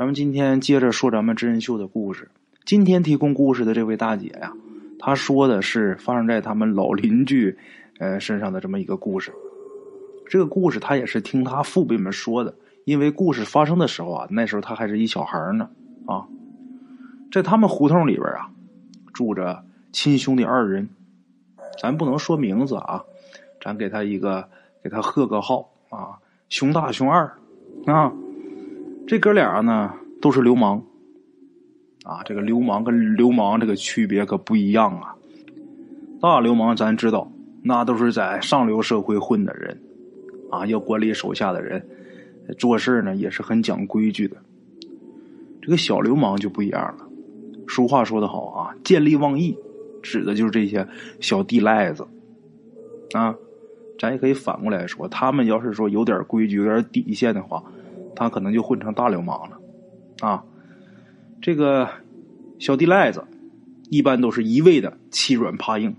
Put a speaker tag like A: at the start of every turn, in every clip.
A: 咱们今天接着说咱们真人秀的故事。今天提供故事的这位大姐呀，她说的是发生在他们老邻居呃身上的这么一个故事。这个故事她也是听她父辈们说的，因为故事发生的时候啊，那时候她还是一小孩呢啊。在他们胡同里边啊，住着亲兄弟二人，咱不能说名字啊，咱给他一个给他贺个号啊，熊大熊二啊。这哥俩呢都是流氓，啊，这个流氓跟流氓这个区别可不一样啊。大流氓咱知道，那都是在上流社会混的人，啊，要管理手下的人，做事呢也是很讲规矩的。这个小流氓就不一样了。俗话说得好啊，见利忘义，指的就是这些小地赖子啊。咱也可以反过来说，他们要是说有点规矩、有点底线的话。他可能就混成大流氓了，啊，这个小地赖子一般都是一味的欺软怕硬，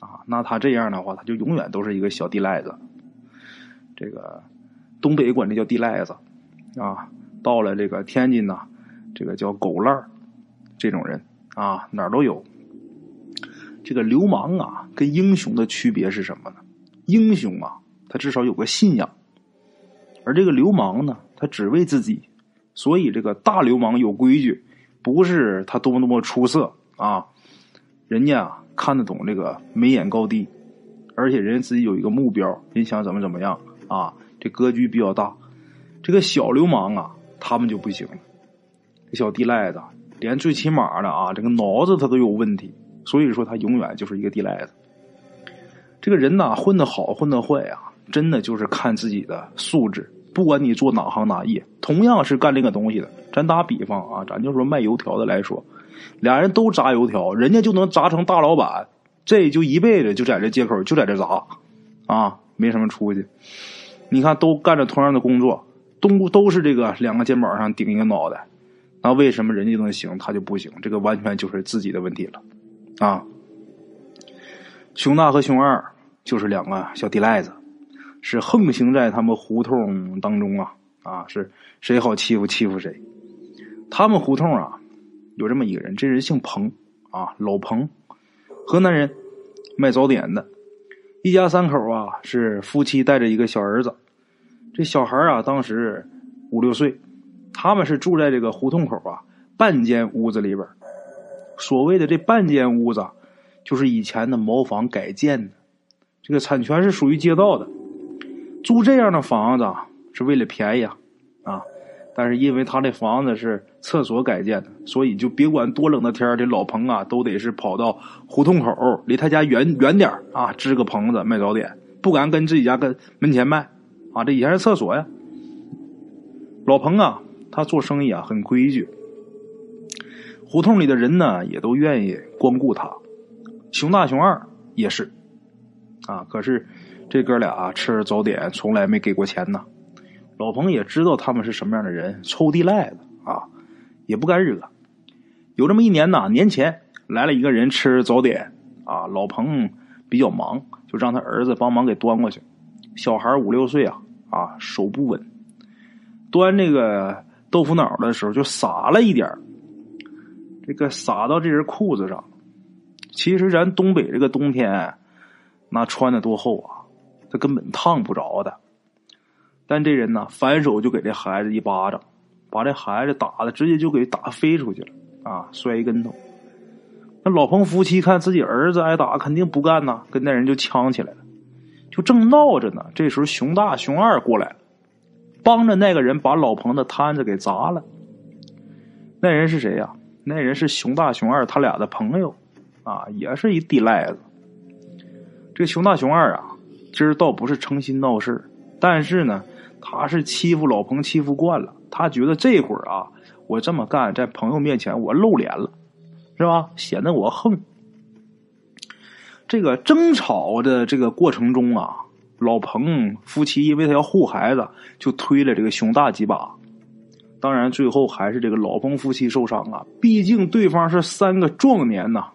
A: 啊，那他这样的话，他就永远都是一个小地赖子。这个东北管这叫地赖子，啊，到了这个天津呢，这个叫狗烂儿，这种人啊，哪儿都有。这个流氓啊，跟英雄的区别是什么呢？英雄啊，他至少有个信仰，而这个流氓呢？他只为自己，所以这个大流氓有规矩，不是他多么多么出色啊，人家啊看得懂这个眉眼高低，而且人家自己有一个目标，人想怎么怎么样啊，这格局比较大。这个小流氓啊，他们就不行了，小地赖子连最起码的啊，这个脑子他都有问题，所以说他永远就是一个地赖子。这个人呐，混得好混得坏啊，真的就是看自己的素质。不管你做哪行哪业，同样是干这个东西的。咱打比方啊，咱就说卖油条的来说，俩人都炸油条，人家就能炸成大老板，这就一辈子就在这街口就在这炸，啊，没什么出息。你看，都干着同样的工作，都都是这个两个肩膀上顶一个脑袋，那为什么人家能行，他就不行？这个完全就是自己的问题了，啊。熊大和熊二就是两个小地赖子。是横行在他们胡同当中啊啊！是谁好欺负欺负谁。他们胡同啊，有这么一个人，这人姓彭啊，老彭，河南人，卖早点的。一家三口啊，是夫妻带着一个小儿子。这小孩啊，当时五六岁。他们是住在这个胡同口啊，半间屋子里边。所谓的这半间屋子，就是以前的茅房改建的，这个产权是属于街道的。租这样的房子是为了便宜啊，啊！但是因为他这房子是厕所改建的，所以就别管多冷的天这老彭啊都得是跑到胡同口离他家远远点啊，支个棚子卖早点，不敢跟自己家跟门前卖啊。这以前是厕所呀。老彭啊，他做生意啊很规矩，胡同里的人呢也都愿意光顾他。熊大熊二也是啊，可是。这哥俩吃早点从来没给过钱呢，老彭也知道他们是什么样的人，臭地赖子啊，也不敢惹。有这么一年呐，年前来了一个人吃早点啊，老彭比较忙，就让他儿子帮忙给端过去。小孩五六岁啊啊，手不稳，端这个豆腐脑的时候就洒了一点这个洒到这人裤子上。其实咱东北这个冬天，那穿的多厚啊！他根本烫不着的，但这人呢，反手就给这孩子一巴掌，把这孩子打的直接就给打飞出去了啊，摔一跟头。那老彭夫妻看自己儿子挨打，肯定不干呐，跟那人就呛起来了。就正闹着呢，这时候熊大、熊二过来了，帮着那个人把老彭的摊子给砸了。那人是谁呀？那人是熊大、熊二他俩的朋友啊，也是一地赖子。这熊大、熊二啊。今儿倒不是诚心闹事但是呢，他是欺负老彭欺负惯了，他觉得这会儿啊，我这么干在朋友面前我露脸了，是吧？显得我横。这个争吵的这个过程中啊，老彭夫妻因为他要护孩子，就推了这个熊大几把。当然，最后还是这个老彭夫妻受伤啊，毕竟对方是三个壮年呐。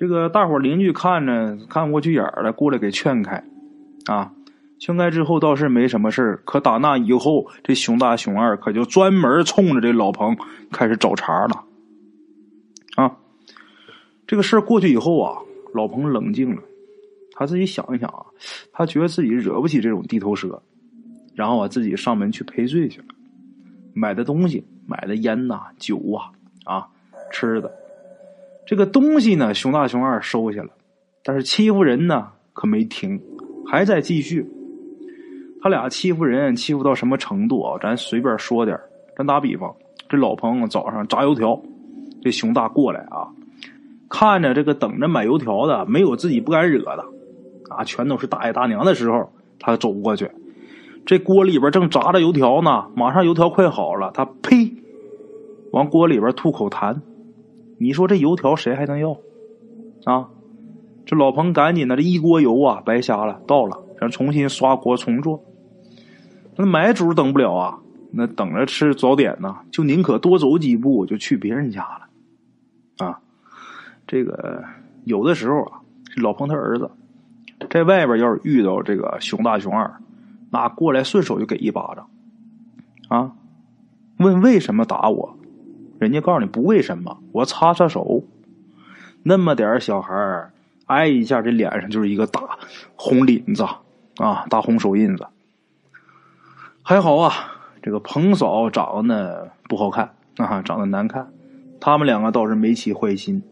A: 这个大伙邻居看着看不过去眼了，过来给劝开，啊，劝开之后倒是没什么事儿，可打那以后，这熊大熊二可就专门冲着这老彭开始找茬了。啊，这个事儿过去以后啊，老彭冷静了，他自己想一想啊，他觉得自己惹不起这种地头蛇，然后啊，自己上门去赔罪去了，买的东西，买的烟呐、酒啊、啊吃的，这个东西呢，熊大熊二收下了，但是欺负人呢可没停，还在继续。他俩欺负人，欺负到什么程度啊？咱随便说点咱打比方，这老彭早上炸油条，这熊大过来啊，看着这个等着买油条的，没有自己不敢惹的，啊，全都是大爷大娘的时候，他走过去，这锅里边正炸着油条呢，马上油条快好了，他呸，往锅里边吐口痰，你说这油条谁还能要？啊，这老彭赶紧的，这一锅油啊，白瞎了，倒了，咱重新刷锅重做。那买主等不了啊，那等着吃早点呢，就宁可多走几步，就去别人家了。啊，这个有的时候啊，老彭他儿子在外边要是遇到这个熊大熊二，那过来顺手就给一巴掌。啊，问为什么打我？人家告诉你不为什么，我擦擦手。那么点小孩挨一下，这脸上就是一个大红领子啊，大红手印子。还好啊，这个彭嫂长得不好看啊，长得难看。他们两个倒是没起坏心，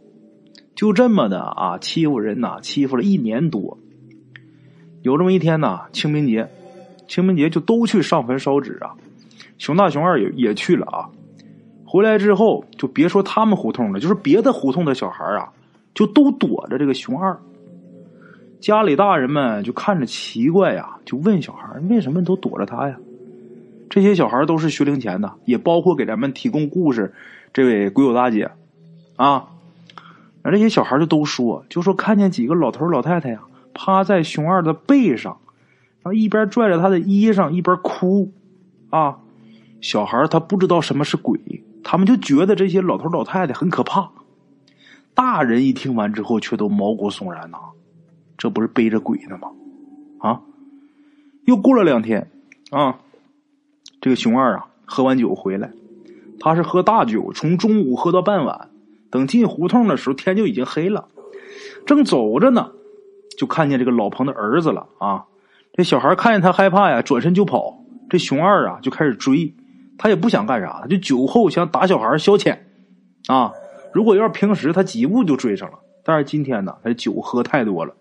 A: 就这么的啊，欺负人呐，欺负了一年多。有这么一天呐，清明节，清明节就都去上坟烧纸啊。熊大熊二也也去了啊。回来之后，就别说他们胡同了，就是别的胡同的小孩啊，就都躲着这个熊二。家里大人们就看着奇怪呀，就问小孩为什么都躲着他呀？这些小孩都是学龄前的，也包括给咱们提供故事这位鬼友大姐啊。那这些小孩就都说，就说看见几个老头老太太呀，趴在熊二的背上，然后一边拽着他的衣裳，一边哭啊。小孩他不知道什么是鬼，他们就觉得这些老头老太太很可怕。大人一听完之后，却都毛骨悚然呐，这不是背着鬼呢吗？啊！又过了两天啊。这个熊二啊，喝完酒回来，他是喝大酒，从中午喝到傍晚。等进胡同的时候，天就已经黑了。正走着呢，就看见这个老彭的儿子了啊！这小孩看见他害怕呀，转身就跑。这熊二啊，就开始追。他也不想干啥，就酒后想打小孩消遣啊。如果要是平时，他几步就追上了。但是今天呢，他酒喝太多了，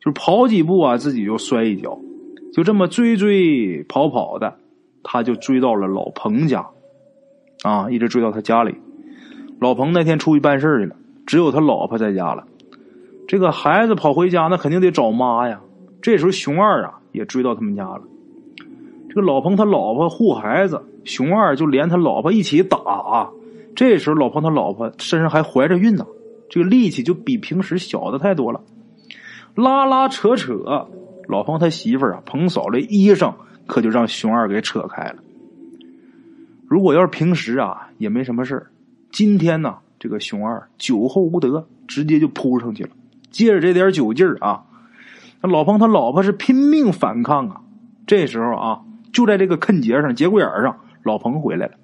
A: 就跑几步啊，自己就摔一跤。就这么追追跑跑的。他就追到了老彭家，啊，一直追到他家里。老彭那天出去办事去了，只有他老婆在家了。这个孩子跑回家，那肯定得找妈呀。这时候熊二啊也追到他们家了。这个老彭他老婆护孩子，熊二就连他老婆一起打。这时候老彭他老婆身上还怀着孕呢，这个力气就比平时小的太多了。拉拉扯扯，老彭他媳妇儿啊，彭嫂的衣裳。可就让熊二给扯开了。如果要是平时啊，也没什么事今天呢，这个熊二酒后无德，直接就扑上去了。借着这点酒劲儿啊，那老彭他老婆是拼命反抗啊。这时候啊，就在这个坑节上节骨眼上，老彭回来了。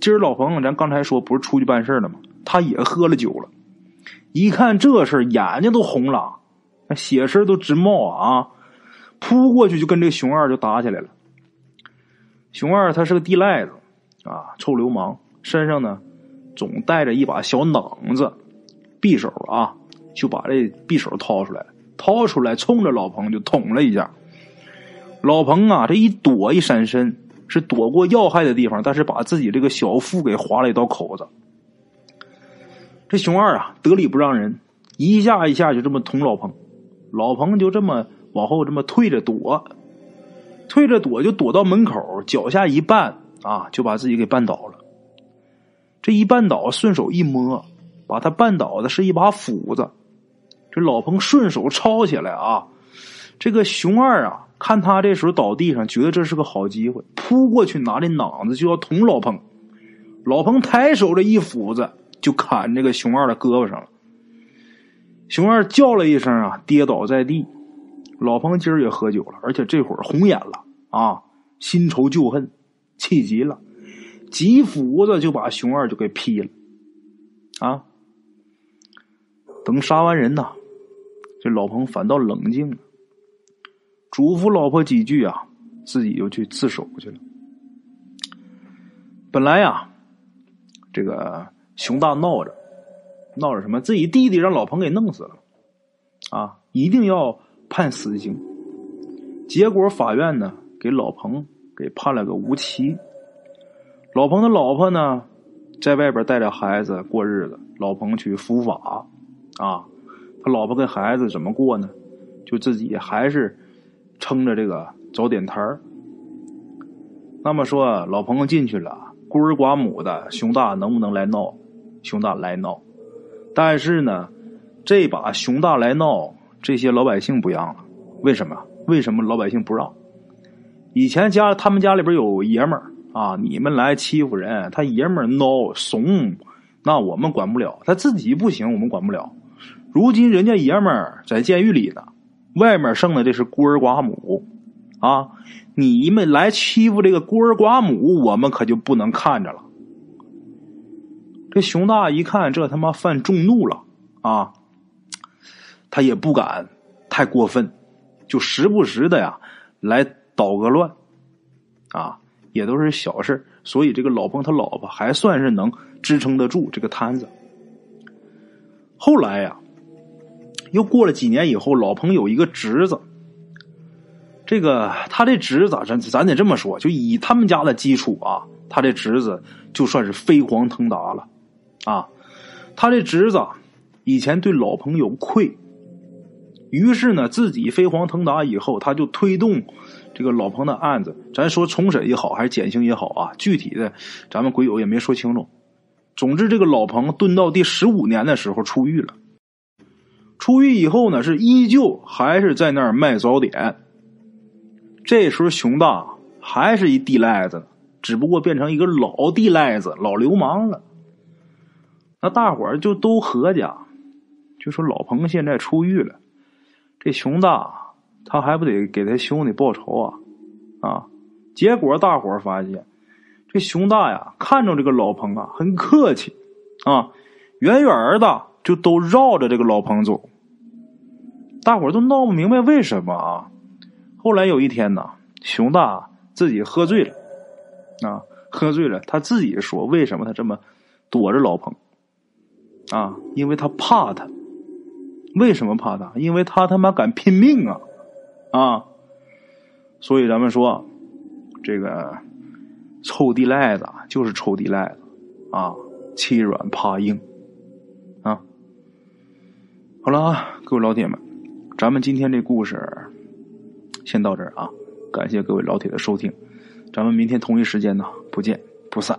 A: 今儿老彭，咱刚才说不是出去办事了吗？他也喝了酒了。一看这事眼睛都红了，那血丝都直冒啊。扑过去就跟这熊二就打起来了。熊二他是个地赖子啊，臭流氓，身上呢总带着一把小榔子，匕首啊，就把这匕首掏出来了，掏出来冲着老彭就捅了一下。老彭啊，这一躲一闪身，是躲过要害的地方，但是把自己这个小腹给划了一道口子。这熊二啊，得理不让人，一下一下就这么捅老彭，老彭就这么。往后这么退着躲，退着躲就躲到门口，脚下一绊啊，就把自己给绊倒了。这一绊倒，顺手一摸，把他绊倒的是一把斧子。这老彭顺手抄起来啊，这个熊二啊，看他这时候倒地上，觉得这是个好机会，扑过去拿这脑子就要捅老彭。老彭抬手这一斧子就砍这个熊二的胳膊上了。熊二叫了一声啊，跌倒在地。老彭今儿也喝酒了，而且这会儿红眼了啊，新仇旧恨，气急了，几斧子就把熊二就给劈了啊！等杀完人呐，这老彭反倒冷静了，嘱咐老婆几句啊，自己就去自首去了。本来呀，这个熊大闹着，闹着什么？自己弟弟让老彭给弄死了，啊，一定要判死刑。结果法院呢，给老彭给判了个无期。老彭的老婆呢，在外边带着孩子过日子，老彭去伏法，啊，他老婆跟孩子怎么过呢？就自己还是撑着这个早点摊儿。那么说，老彭进去了。孤儿寡母的熊大能不能来闹？熊大来闹，但是呢，这把熊大来闹，这些老百姓不让了。为什么？为什么老百姓不让？以前家他们家里边有爷们儿啊，你们来欺负人，他爷们儿孬怂，那我们管不了。他自己不行，我们管不了。如今人家爷们儿在监狱里呢，外面剩的这是孤儿寡母啊。你们来欺负这个孤儿寡母，我们可就不能看着了。这熊大一看，这他妈犯众怒了啊！他也不敢太过分，就时不时的呀来捣个乱啊，也都是小事所以这个老彭他老婆还算是能支撑得住这个摊子。后来呀，又过了几年以后，老彭有一个侄子。这个他这侄子，咱咱得这么说，就以他们家的基础啊，他这侄子就算是飞黄腾达了，啊，他这侄子以前对老彭有愧，于是呢，自己飞黄腾达以后，他就推动这个老彭的案子，咱说重审也好，还是减刑也好啊，具体的咱们鬼友也没说清楚。总之，这个老彭蹲到第十五年的时候出狱了，出狱以后呢，是依旧还是在那儿卖早点。这时候熊大还是一地赖子，只不过变成一个老地赖子、老流氓了。那大伙儿就都合家，就说老彭现在出狱了，这熊大他还不得给他兄弟报仇啊？啊！结果大伙儿发现，这熊大呀，看着这个老彭啊，很客气啊，远远的就都绕着这个老彭走。大伙儿都闹不明白为什么啊？后来有一天呢，熊大自己喝醉了，啊，喝醉了，他自己说：“为什么他这么躲着老彭？啊，因为他怕他。为什么怕他？因为他他妈敢拼命啊！啊，所以咱们说，这个臭地赖子就是臭地赖子啊，欺软怕硬啊。好了啊，各位老铁们，咱们今天这故事。先到这儿啊！感谢各位老铁的收听，咱们明天同一时间呢，不见不散。